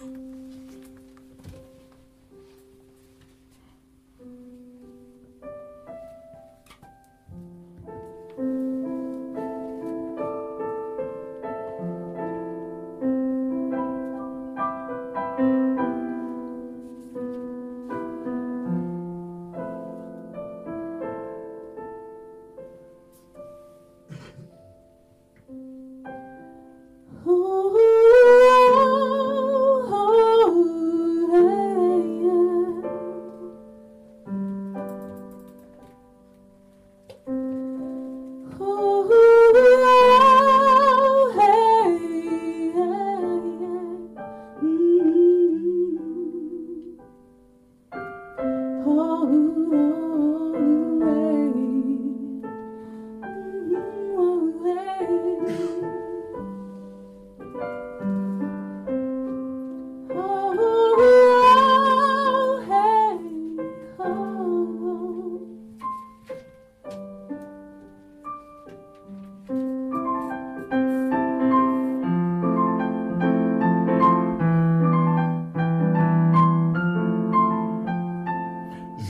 Bye.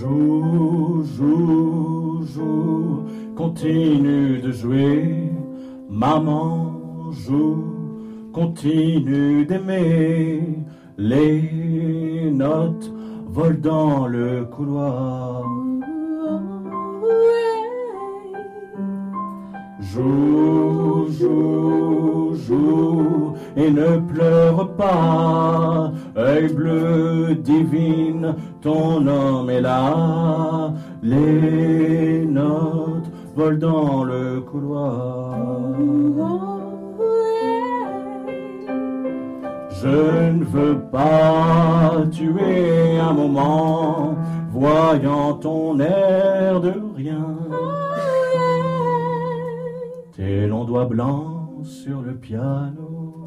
Joue, joue, joue, continue de jouer. Maman joue, continue d'aimer. Les notes volent dans le couloir. Joue, joue, joue, et ne pleure pas. Œil bleu divine, ton homme est là. Les notes volent dans le couloir. Je ne veux pas tuer un moment, voyant ton air de rien. Tes longs doigts blancs sur le piano,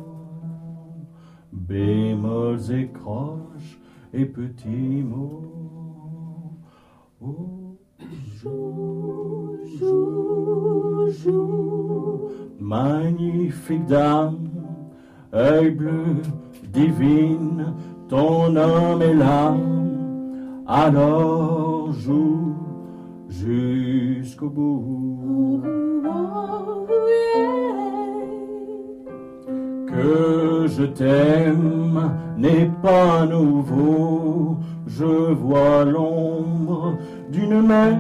bémols et croches et petits mots. Oh, joue, joue, joue, magnifique dame, œil bleu, divine, ton homme est là. Alors joue jusqu'au bout. Je t'aime n'est pas nouveau, je vois l'ombre d'une mer,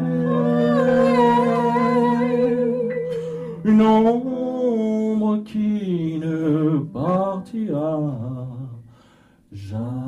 une ombre qui ne partira jamais.